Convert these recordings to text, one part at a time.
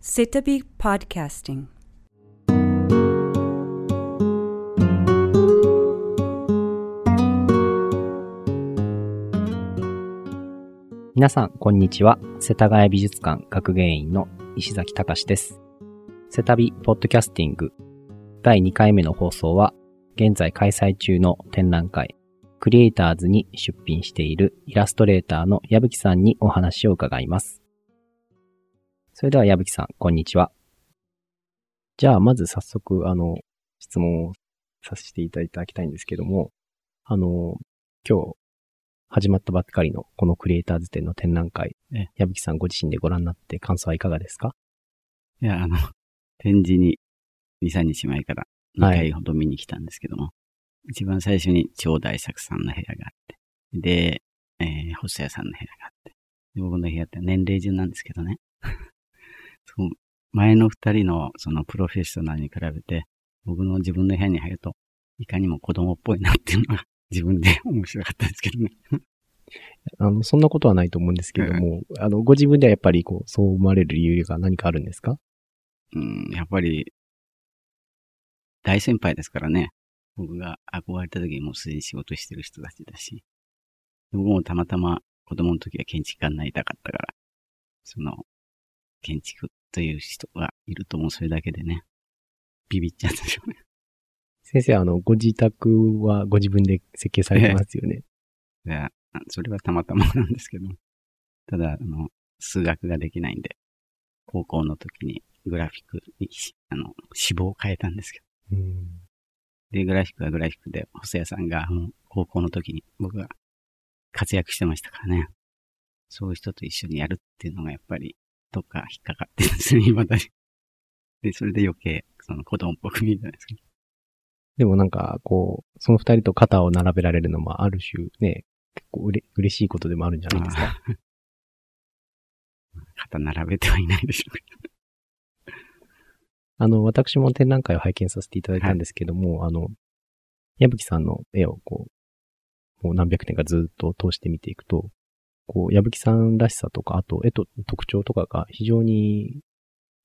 Sitabi Podcasting. 皆さん、こんにちは。世田谷美術館学芸員の石崎隆です。世田美ポッドキャスティング第2回目の放送は、現在開催中の展覧会、クリエイターズに出品しているイラストレーターの矢吹さんにお話を伺います。それでは矢吹さん、こんにちは。じゃあ、まず早速、あの、質問をさせていただきたいんですけども、あの、今日、始まったばっかりのこのクリエイターズ展の展覧会ええ、矢吹さんご自身でご覧になって感想はいかがですか？いや、あの、展示に2、3日前から2はい回ほど見に来たんですけども、一番最初に超大作さんの部屋があって、で、えー、細谷さんの部屋があって、で僕の部屋って年齢順なんですけどね。そう前の2人のそのプロフェッショナルに比べて、僕の自分の部屋に入ると、いかにも子供っぽいなっていうのが 自分で面白かったですけどね。あの、そんなことはないと思うんですけども、あの、ご自分ではやっぱりこう、そう思われる理由が何かあるんですか？うん、やっぱり、大先輩ですからね。僕が憧れた時にもうすでに仕事してる人たちだし、僕もたまたま子供の時は建築家になりたかったから、その、建築という人がいるともうそれだけでね、ビビっちゃったでしょうね。先生、あの、ご自宅はご自分で設計されてますよね。いや、それはたまたまなんですけど、ただ、あの、数学ができないんで、高校の時にグラフィックに、あの、志望を変えたんですけど、うんで、グラフィックはグラフィックで、細谷さんが、もう高校の時に僕が活躍してましたからね。そういう人と一緒にやるっていうのがやっぱり、どっか引っかかってるんですよ、未だに。で、それで余計、その子供っぽく見えるじゃないですか。でもなんか、こう、その二人と肩を並べられるのもある種ね、結構うれ嬉しいことでもあるんじゃないですか？肩並べてはいないでしょうけ あの、私も展覧会を拝見させていただいたんですけども、あの、矢吹さんの絵をこう、もう何百年かずっと通して見ていくと、こう、矢吹さんらしさとか、あと絵と特徴とかが非常に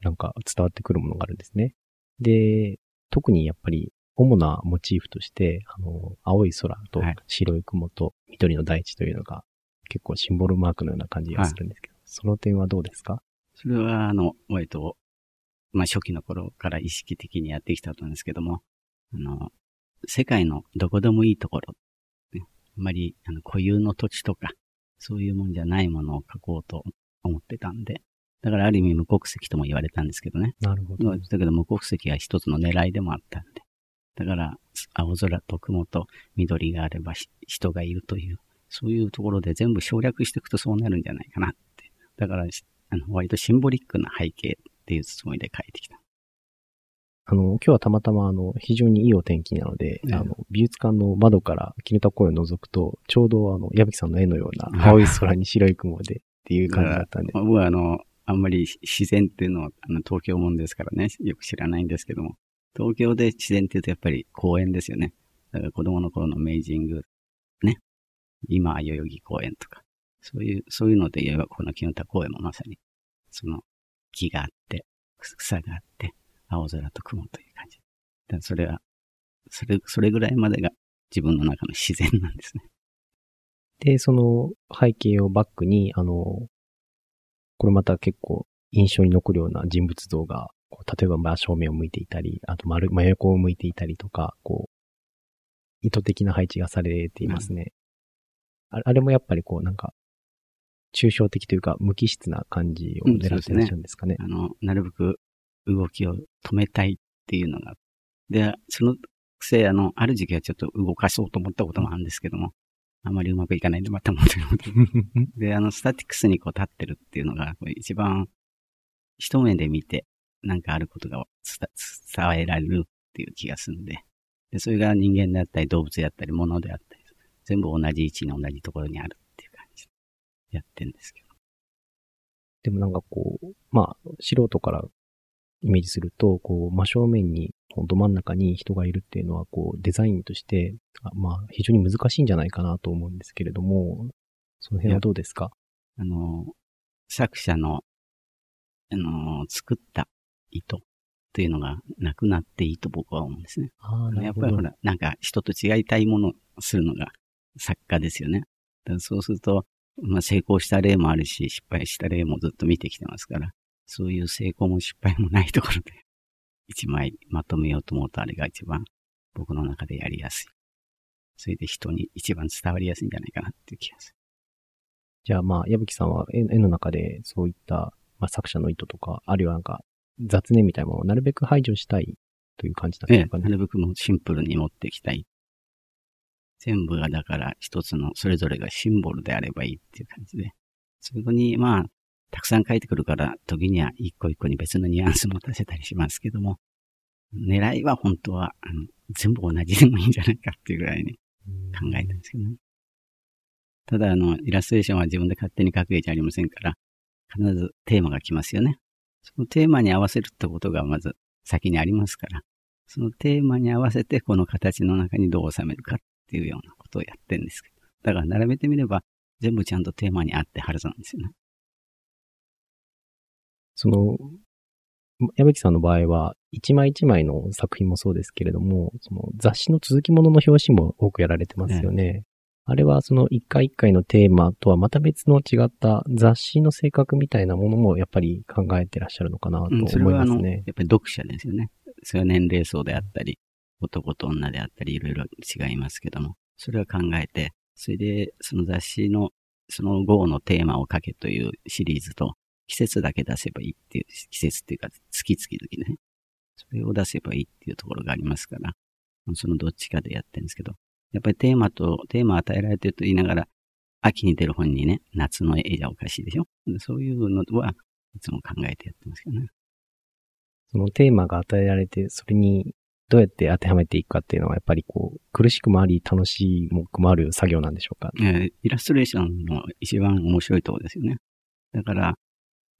なんか伝わってくるものがあるんですね。で、特にやっぱり主なモチーフとして、あの、青い空とはい。白い雲と緑の大地というのが結構シンボルマークのような感じがするんですけど、その点はどうですか？それは、あの、割と、まあ、初期の頃から意識的にやってきたことなんですけども、あの、世界のどこでもいいところ、ね、あんまり、あの、固有の土地とか、そういうもんじゃないものを描こうと思ってたんで、だからある意味無国籍とも言われたんですけどね。なるほど。だけど無国籍は一つの狙いでもあったんで。だから、青空と雲と緑があればし人がいるという、そういうところで全部省略していくとそうなるんじゃないかなって。だから、しあの割とシンボリックな背景っていうつもりで書いてきた。あの、今日はたまたまあの、非常にいいお天気なので、ええ。あの、美術館の窓から絹田公園を覗くと、ちょうどあの、矢吹さんの絵のような青い空に白い雲でっていう感じだったんで、ま あ僕はあの、あんまり自然っていうのはあの東京もんですからね、よく知らないんですけども、東京で自然っていうとやっぱり公園ですよね。だから子供の頃の明治神宮、ね。今は代々木公園とか、そういう、そういうので言えばこの絹田公園もまさに、その木があって、草があって、青空と雲という感じ。だそれは、それ、それぐらいまでが自分の中の自然なんですね。で、その背景をバックに、あの、これまた結構印象に残るような人物像が、こう例えば真正面を向いていたり、あと丸、真横を向いていたりとか、こう、意図的な配置がされていますね。ああれもやっぱりこう、なんか、抽象的というか、無機質な感じをうん狙ってらっしゃるんですかね。あの、なるべく動きを止めたいっていうのが。で、そのくせ、あの、ある時期はちょっと動かそうと思ったこともあるんですけども、あまりうまくいかないんで、また戻る。で、あの、スタティックスにこう立ってるっていうのが、一番、一目で見て、なんかあることが伝伝えられるっていう気がするんで。で、それが人間であったり、動物であったり、物であったり、全部同じ位置に同じところにあるっていう感じでやってるんですけど。でもなんかこう、まあ、素人からイメージすると、こう、真正面に、ど真ん中に人がいるっていうのは、こう、デザインとして、あまあ、非常に難しいんじゃないかなと思うんですけれども、その辺はどうですか？あの、作者のあの、作った意図というのがなくなっていいと僕は思うんですね。ああ、なるほど。やっぱりほら、なんか人と違いたいものをするのが作家ですよね。そうすると、まあ成功した例もあるし、失敗した例もずっと見てきてますから、そういう成功も失敗もないところで、一枚まとめようと思うとあれが一番僕の中でやりやすい。それで人に一番伝わりやすいんじゃないかなっていう気がする。じゃあまあ、矢吹さんは絵絵の中でそういった、まあ、作者の意図とか、あるいはなんか雑念みたいなものをなるべく排除したいという感じなんええですか、ね。なるべくもうシンプルに持っていきたい。全部がだから一つのそれぞれがシンボルであればいいっていう感じで。そこにまあ、たくさん書いてくるから、時には一個一個に別のニュアンスも出せたりしますけども、狙いは本当は、あの、全部同じでもいいんじゃないかっていうぐらいに考えてるんですけどね。ただ、あの、イラストレーションは自分で勝手に描く絵じゃありませんから、必ずテーマが来ますよね。そのテーマに合わせるってことがまず先にありますから、そのテーマに合わせてこの形の中にどう収めるかっていうようなことをやってるんですけど。だから並べてみれば全部ちゃんとテーマに合ってはずなんですよね。その、矢吹さんの場合は、一枚一枚の作品もそうですけれども、その雑誌の続きものの表紙も多くやられてますよね。あれはその一回一回のテーマとはまた別の違った雑誌の性格みたいなものもやっぱり考えてらっしゃるのかなとうん、それ思いはあの、やますねっ。ぱり読者ですよね。それは年齢層であったり、男と女であったり、いろいろ違いますけども、それは考えて、それで、その雑誌の、その号のテーマを書けというシリーズと、季節だけ出せばいいっていう、季節っていうか、月々ね。それを出せばいいっていうところがありますから、そのどっちかでやってるんですけど、やっぱりテーマと、テーマ与えられてると言いながら、秋に出る本にね、夏の絵じゃおかしいでしょそういうのはいつも考えてやってますけどね。そのテーマが与えられて、それにどうやって当てはめていくかっていうのはやっぱりこう、苦しくもあり、楽しくもある作業なんでしょうか？えーイラストレーションの一番面白いところですよね。だから、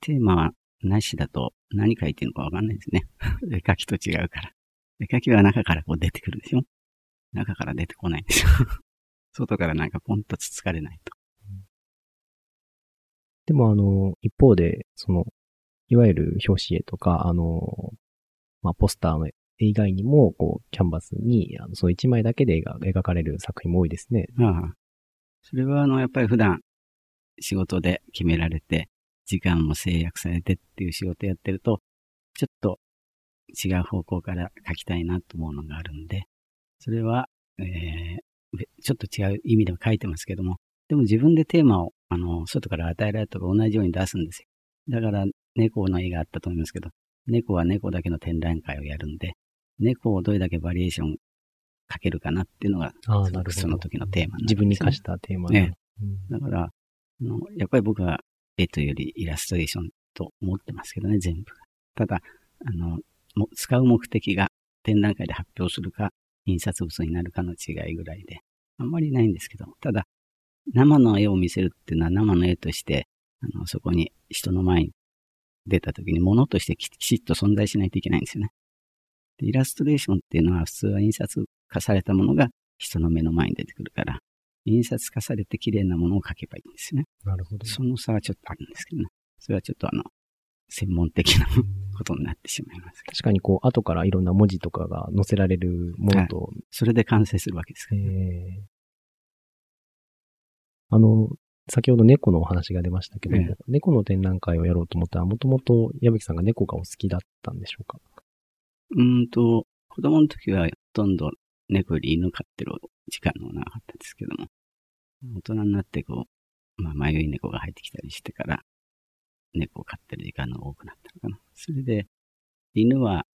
テーマなしだと何書いてるのかわかんないですね。絵描きと違うから。絵描きは中からこう出てくるでしょ？中から出てこないんですよ。外からなんかポンとつつかれないと。でもあの、一方で、その、いわゆる表紙絵とか、あの、まあ、ポスターの絵以外にも、こう、キャンバスに、あのその一枚だけで描描かれる作品も多いですね。ああ。それはあの、やっぱり普段仕事で決められて、時間も制約されてっていう仕事やってると、ちょっと違う方向から書きたいなと思うのがあるんで、それは、えー、べちょっと違う意味でも書いてますけども、でも自分でテーマを、あの、外から与えられたと同じように出すんですよ。だから、猫の絵があったと思いますけど、猫は猫だけの展覧会をやるんで、猫をどれだけバリエーションかけるかなっていうのが。その時のテーマなんですよ自分に課したテーマねうんだから、あの、やっぱり僕は絵というよりイラストレーションと思ってますけどね、全部。ただ、あの、も使う目的が展覧会で発表するか、印刷物になるかの違いぐらいで、あんまりないんですけど、ただ、生の絵を見せるっていうのは生の絵として、あの、そこに人の前に出た時に物としてきちっと存在しないといけないんですよね。でイラストレーションっていうのは普通は印刷化されたものが人の目の前に出てくるから、印刷化されて綺麗なものを描けばいいんですね。なるほど。その差はちょっとあるんですけどね。それはちょっとあの、専門的なことになってしまいます。確かにこう、後からいろんな文字とかが載せられるものと、それで完成するわけですから、ね。えーあの、先ほど猫のお話が出ましたけども、ええ猫の展覧会をやろうと思ったら、もともと矢吹さんが猫がお好きだったんでしょうか？うーんと、子供の時はほとんど猫より犬飼ってる時間の方が長かったですけども、大人になってこう、まあ迷い猫が入ってきたりしてから、猫を飼ってる時間が多くなったのかな。それで、犬は、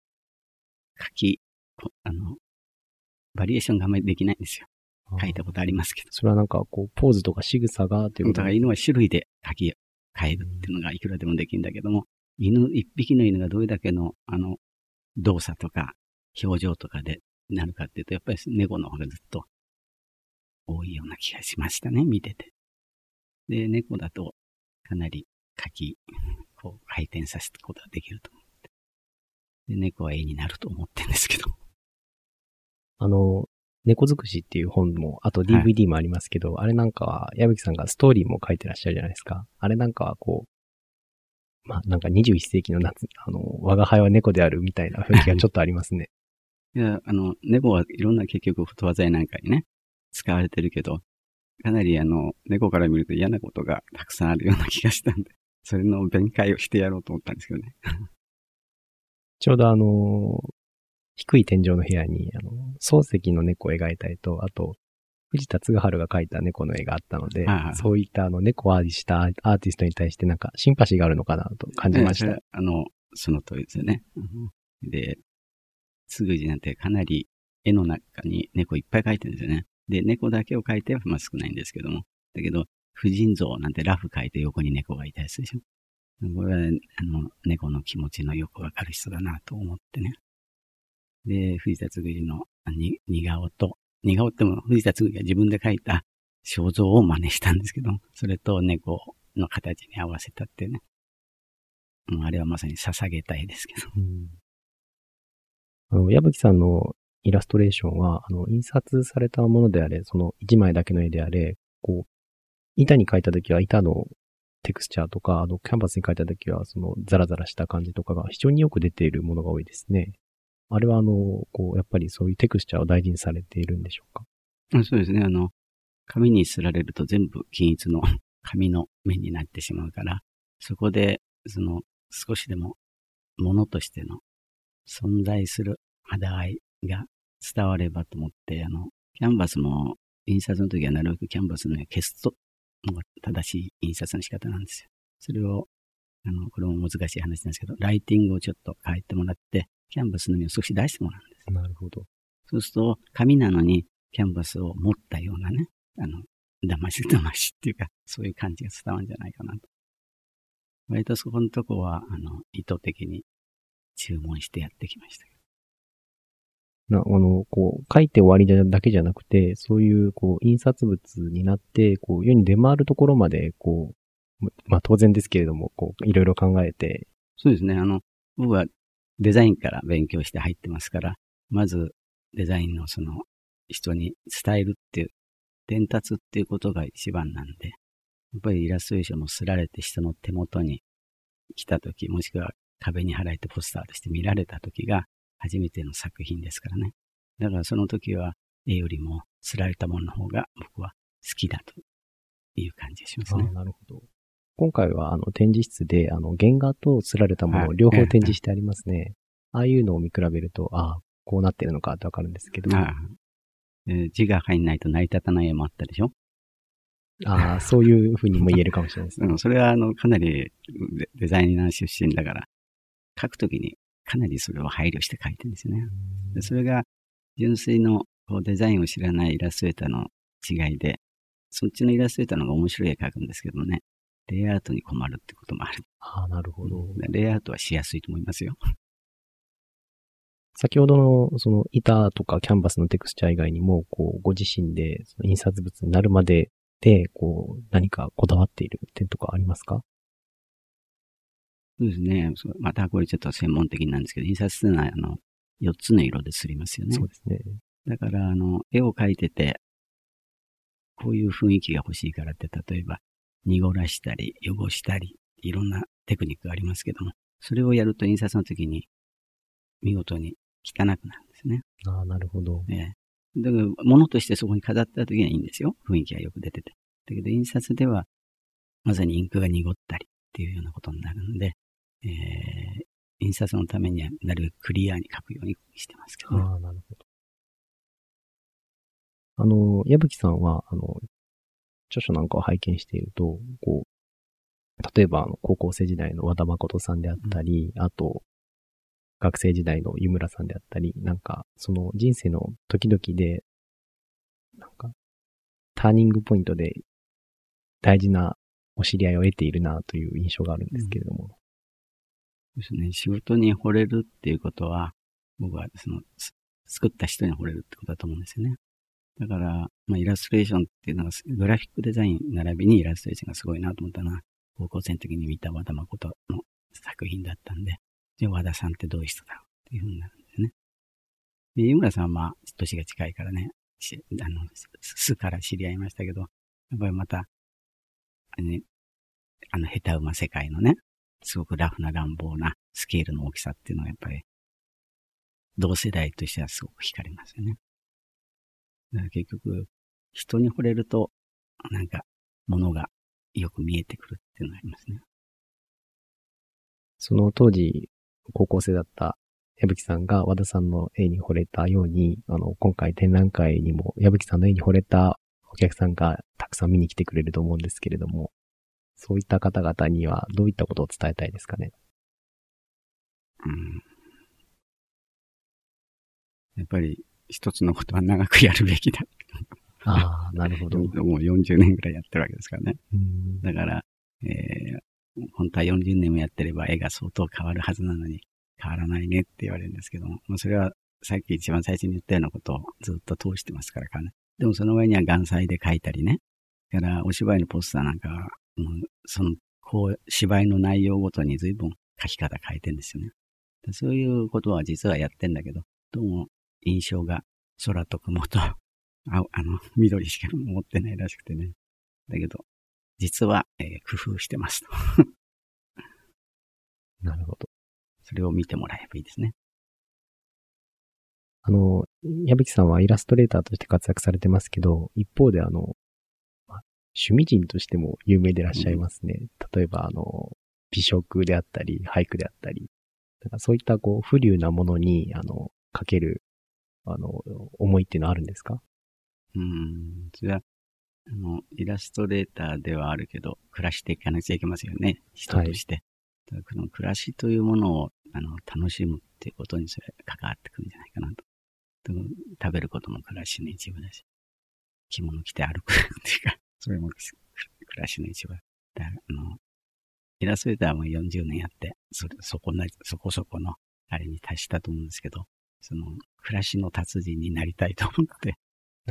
描き、こあの、バリエーションがあんまりできないんですよ。描いたことありますけど。それはなんか、こう、ポーズとか仕草がということ？だから犬は種類で描き、変えるっていうのがいくらでもできるんだけども、犬、一匹の犬がどれだけの、あの、動作とか、表情とかでなるかっていうと、やっぱり猫の方がずっと多いような気がしましたね、見てて。で、猫だとかなり書き、こう回転させることができると思って。で、猫は絵になると思ってるんですけど。あの、猫尽くしっていう本も、あと DVD もありますけど、あれなんかは、矢吹さんがストーリーも書いてらっしゃるじゃないですか。あれなんかはこう、まあなんか21世紀の夏、あの、我が輩は猫であるみたいな雰囲気がちょっとありますね。いや、あの、猫はいろんな結局、フォトワ材なんかにね、使われてるけど、かなりあの、猫から見ると嫌なことがたくさんあるような気がしたんで、それの弁解をしてやろうと思ったんですけどね。ちょうどあの、低い天井の部屋に、あの、漱石の猫を描いたりと、あと、藤田嗣治が描いた猫の絵があったので、はいはいそういったあの猫をアーティしたアーティストに対してなんかシンパシーがあるのかなと感じました。ええあの、その通りですよね。うんで、つぐじなんてかなり絵の中に猫いっぱい描いてるんですよね。で、猫だけを描いてはまあ少ないんですけども。だけど、婦人像なんてラフ描いて横に猫がいたりするでしょ。これは、あの、猫の気持ちのよくわかる人だなと思ってね。で、藤田嗣治の似顔と、似顔っても藤田嗣治が自分で描いた肖像を真似したんですけど、それと猫の形に合わせたってね。もうあれはまさに捧げたいですけど。あの、矢吹さんのイラストレーションは、あの、印刷されたものであれ、その一枚だけの絵であれ、こう、板に描いたときは板のテクスチャーとか、あの、キャンバスに描いたときは、その、ザラザラした感じとかが非常によく出ているものが多いですね。あれは、あの、こう、やっぱりそういうテクスチャーを大事にされているんでしょうか？そうですね。あの、紙にすられると全部均一の 紙の面になってしまうから、そこで、その、少しでも、ものとしての存在する肌合いが伝わればと思って、あの、キャンバスも、印刷の時はなるべくキャンバスの上を消すと、のが正しい印刷の仕方なんですよ。それを、あの、これも難しい話なんですけど、ライティングをちょっと変えてもらって、キャンバスの上を少し出してもらうんです。なるほど。そうすると、紙なのにキャンバスを持ったようなね、あの、騙し騙しっていうか、そういう感じが伝わるんじゃないかなと。割とそこのとこは、あの、意図的に注文してやってきましたけな、あの、こう、書いて終わりだけじゃなくて、そういう、こう、印刷物になって、こう、世に出回るところまで、こう、ままあ当然ですけれども、こう、いろいろ考えて、ど。そうですね。あの、僕はデザインから勉強して入ってますから、まずデザインのその人に伝えるっていう、伝達っていうことが一番なんで、やっぱりイラストレーションもすられて人の手元に来たとき、もしくは壁に貼られてポスターとして見られたときが初めての作品ですからね。だからその時は絵よりもすられたものの方が僕は好きだという感じがしますねあ。なるほど。今回は、あの、展示室で、あの、原画と刷られたものをはい両方展示してありますね。ああいうのを見比べると、ああ、こうなってるのかってわかるんですけど、ああえー字が入んないと成り立たない絵もあったでしょ？ああ、そういうふうにも言えるかもしれないですね。うん、それはあの、かなりデデザイナー出身だから、書くときにかなりそれを配慮して書いてるんですよね。でそれが純粋のデザインを知らないイラストレーターの違いで、そっちのイラストレーターの方が面白い絵描くんですけどもね、レイアウトに困るってこともある。ああ、なるほど。レイアウトはしやすいと思いますよ。先ほどの、その、板とかキャンバスのテクスチャー以外にも、こう、ご自身で、印刷物になるまでで、こう、何かこだわっている点とかありますか？そうですね。またこれちょっと専門的なんですけど、印刷するのはあの、4つの色で刷りますよね。そうですね。だから、あの、絵を描いてて、こういう雰囲気が欲しいからって、例えば、濁らしたり、汚したり、いろんなテクニックがありますけども、それをやると印刷の時に、見事に汚くなるんですね。ああ、なるほど。ええ。だから、物としてそこに飾った時にはいいんですよ。雰囲気がよく出てて。だけど、印刷では、まさにインクが濁ったりっていうようなことになるので、ええ印刷のためにはなるべくクリアに書くようにしてますけどね。ああ、なるほど。あの、矢吹さんは、あの、著書なんかを拝見していると、こう、例えば、高校生時代の和田誠さんであったり、あと、学生時代の湯村さんであったり、なんか、その人生の時々で、なんか、ターニングポイントで大事なお知り合いを得ているなという印象があるんですけれども。ですね。仕事に惚れるっていうことは、僕はその、作った人に惚れるってことだと思うんですよね。だから、まあ、イラストレーションっていうのが、グラフィックデザイン並びにイラストレーションがすごいなと思ったのは、高校生の時に見た和田誠の作品だったんで、じゃあ和田さんってどういう人だろうっていうふうになるんですね。で、井村さんはまあ、年が近いからね、あの、すすから知り合いましたけど、やっぱりまた、ね、あの、下手馬世界のね、すごくラフな乱暴なスケールの大きさっていうのはやっぱり、同世代としてはすごく惹かれますよね。だから結局、人に惚れると、なんか、ものがよく見えてくるっていうのがありますね。その当時、高校生だった矢吹さんが和田さんの絵に惚れたように、あの、今回展覧会にも矢吹さんの絵に惚れたお客さんがたくさん見に来てくれると思うんですけれども、そういった方々にはどういったことを伝えたいですかね？うん。やっぱり一つのことは長くやるべきだ。ああ、なるほど。もう40年ぐらいやってるわけですからね。だから、えー、本当は40年もやってれば絵が相当変わるはずなのに変わらないねって言われるんですけども、まあ、それはさっき一番最初に言ったようなことをずっと通してますからかね。でもその上には眼彩で描いたりね。だからお芝居のポスターなんかそのこう芝居の内容ごとに随分描き方変えてんですよね。そういうことは実はやってんだけど、どうも印象が空と雲と ああの、緑しか持ってないらしくてね。だけど、実は、えー、工夫してますと。なるほど。それを見てもらえばいいですね。あの、矢吹さんはイラストレーターとして活躍されてますけど、一方であの、趣味人としても有名でいらっしゃいますね。うん、例えば、あの、美食であったり、俳句であったり、だかそういったこう、不流なものに、あの、かける、あの、思いっていうのはあるんですか？うん。それは、あの、イラストレーターではあるけど、暮らしていかなきゃいけませんよね。人として。はい、この暮らしというものを、あの、楽しむっていうことにそれ関わってくるんじゃないかなと。食べることも暮らしの一部だし、着物着て歩くっていうか、それも暮らしの一部だ。だあの、イラストレーターも40年やって、それ、そこな、そこそこの、あれに達したと思うんですけど、その、暮らしの達人になりたいと思って、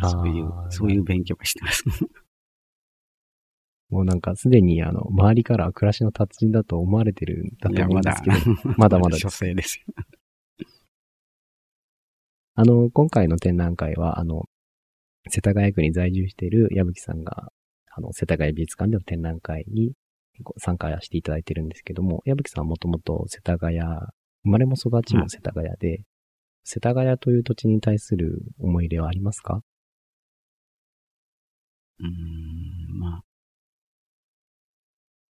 そういう、そういう勉強をしてます。もうなんかすでにあの、周りから暮らしの達人だと思われてるんだと思うんですけど、まだ まだです。女性ですよ。あの、今回の展覧会は、あの、世田谷区に在住している矢吹さんが、あの、世田谷美術館での展覧会に参加していただいてるんですけども、矢吹さんはもともと世田谷、生まれも育ちも世田谷で、世田谷という土地に対する思い入れはありますか？うーん、ま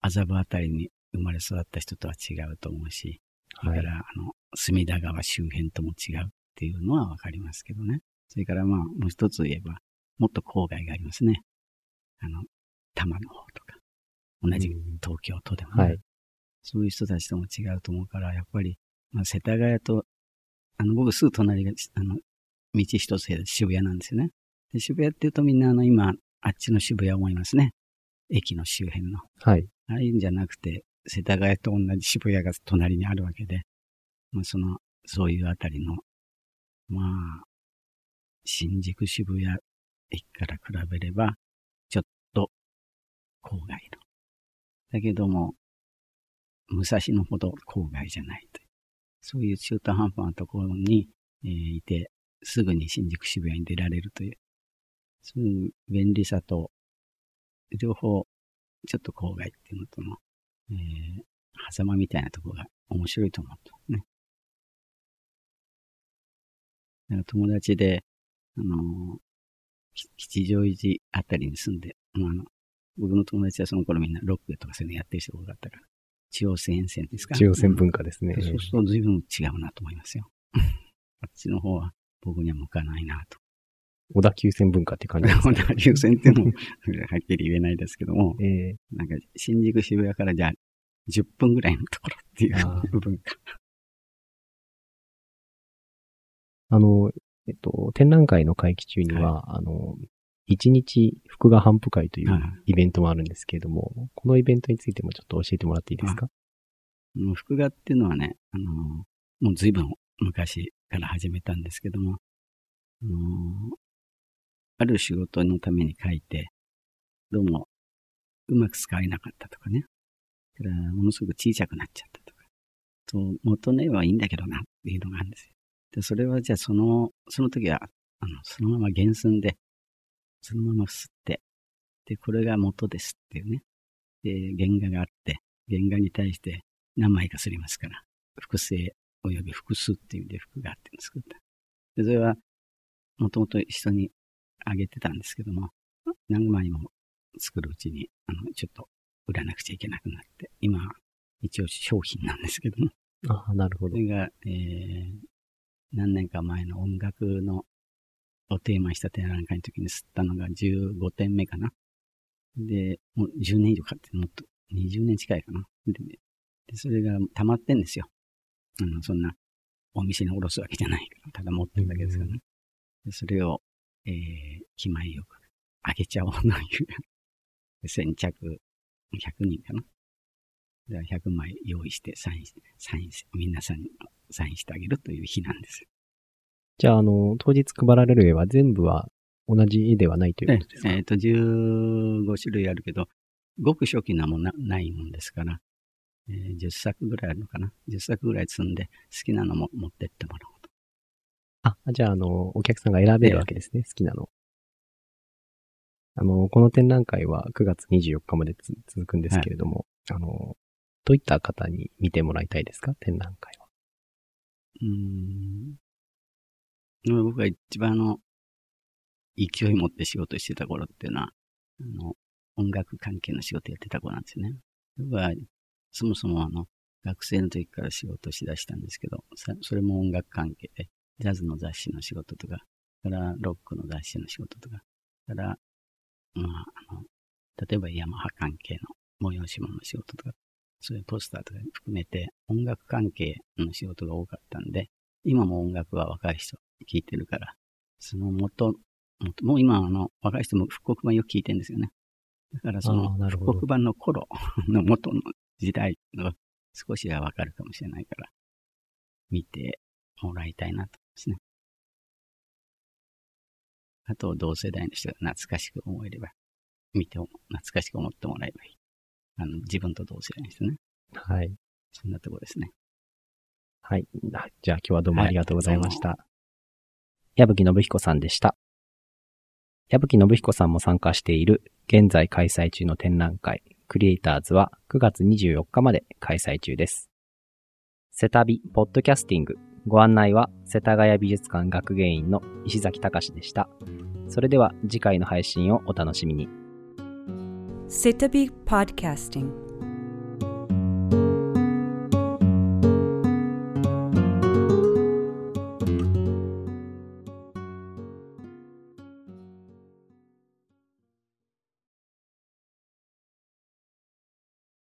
あ、麻布あたりに生まれ育った人とは違うと思うし、それから、あの、隅田川周辺とも違うっていうのはわかりますけどね。それからまあ、もう一つ言えば、もっと郊外がありますね。あの、多摩の方とか、同じ東京都でもね、はい、そういう人たちとも違うと思うから、やっぱり、まあ、世田谷と、あの、僕すぐ隣が、あの、道一つで渋谷なんですよね。で渋谷って言うとみんなあの、今、あっちの渋谷思いますね。駅の周辺の。はい。ああいうんじゃなくて、世田谷と同じ渋谷が隣にあるわけで、まあ、その、そういうあたりの、まあ、新宿渋谷駅から比べれば、ちょっと郊外の。だけども、武蔵野ほど郊外じゃないという。そういう中途半端なところに、えー、いて、すぐに新宿渋谷に出られるという、そういう便利さと、両方、ちょっと郊外っていうのとの、えー、狭間みたいなところが面白いと思ったね。だか友達で、あのー、吉祥寺あたりに住んで、まあ、あの、僕の友達はその頃みんなロックとかそういうのやってる人が多かったから、中央線線ですか中央線文化ですね。そうすると随分違うなと思いますよ。あっちの方は僕には向かないなと。小田急線文化って感じですか、ね、小田急線ってもはっきり言えないですけども、えー、なんか新宿渋谷からじゃあ10分ぐらいのところっていう文化。あの、えっと、展覧会の会期中には、はい、あの、一日福画反布会というイベントもあるんですけれども、はい、このイベントについてもちょっと教えてもらっていいですか？福画っていうのはね、あの、もう随分昔から始めたんですけども、あのある仕事のために書いて、どうもうまく使えなかったとかね。からものすごく小さくなっちゃったとか。と元の絵はいいんだけどなっていうのがあるんですよ。で、それはじゃあその、その時は、あの、そのまま原寸で、そのまま吸って、で、これが元ですっていうね。で、原画があって、原画に対して、何枚かすりますから、複製及び複数っていう意味で服があって作った。で、それは、もともと人にあげてたんですけども、何枚も作るうちに、あの、ちょっと売らなくちゃいけなくなって、今、一応商品なんですけども、ああ、なるほど。それが、えー、何年か前の音楽のをテーマにした展覧会の時に吸ったのが15点目かな。で、もう10年以上かって、もっと20年近いかな。で、でそれが溜まってんですよ。あの、そんな、お店におろすわけじゃないから、ただ持ってるだけですからね。でそれを、えー、気前よく、あげちゃおうという。先着100人かな。で100枚用意してサインして、サインして、皆さんにサインしてあげるという日なんです。じゃあ、あの、当日配られる絵は全部は同じ絵ではないということですか？えっ、と、15種類あるけど、ごく初期なもんなないもんですから、えー10作ぐらいあるのかな？10作ぐらい積んで、好きなのも持ってってもらおうと。あ、じゃあ、あの、お客さんが選べるわけですね、好きなの。あの、この展覧会は9月24日までつ続くんですけれども、あの、どういった方に見てもらいたいですか？展覧会は。うん。でも僕が一番あの、勢い持って仕事してた頃っていうのは、あの、音楽関係の仕事やってた頃なんですよね。僕は、そもそもあの、学生の時から仕事しだしたんですけど、それも音楽関係で、ジャズの雑誌の仕事とか、からロックの雑誌の仕事とか、から、まあ、あの、例えばヤマハ関係の催し物の仕事とか、そういうポスターとか含めて音楽関係の仕事が多かったんで、今も音楽は若い人聴いてるから、その元、元もう今あの若い人も復刻版よく聴いてるんですよね。だからそあの復刻版の頃 の元の時代の少しはわかるかもしれないから、見てもらいたいなと思いますね。あと同世代の人が懐かしく思えれば、見ても懐かしく思ってもらえばいい。あの、自分と同世代の人ね。はい。そんなとこですね。はい。あじゃあ今日はどうもありがとうございました。矢吹信彦さんでした。矢吹信彦さんも参加している現在開催中の展覧会、クリエイターズは9月24日まで開催中です。セタビポッドキャスティングご案内は世田谷美術館学芸員の石崎隆でした。それでは次回の配信をお楽しみに。Setabi Podcasting.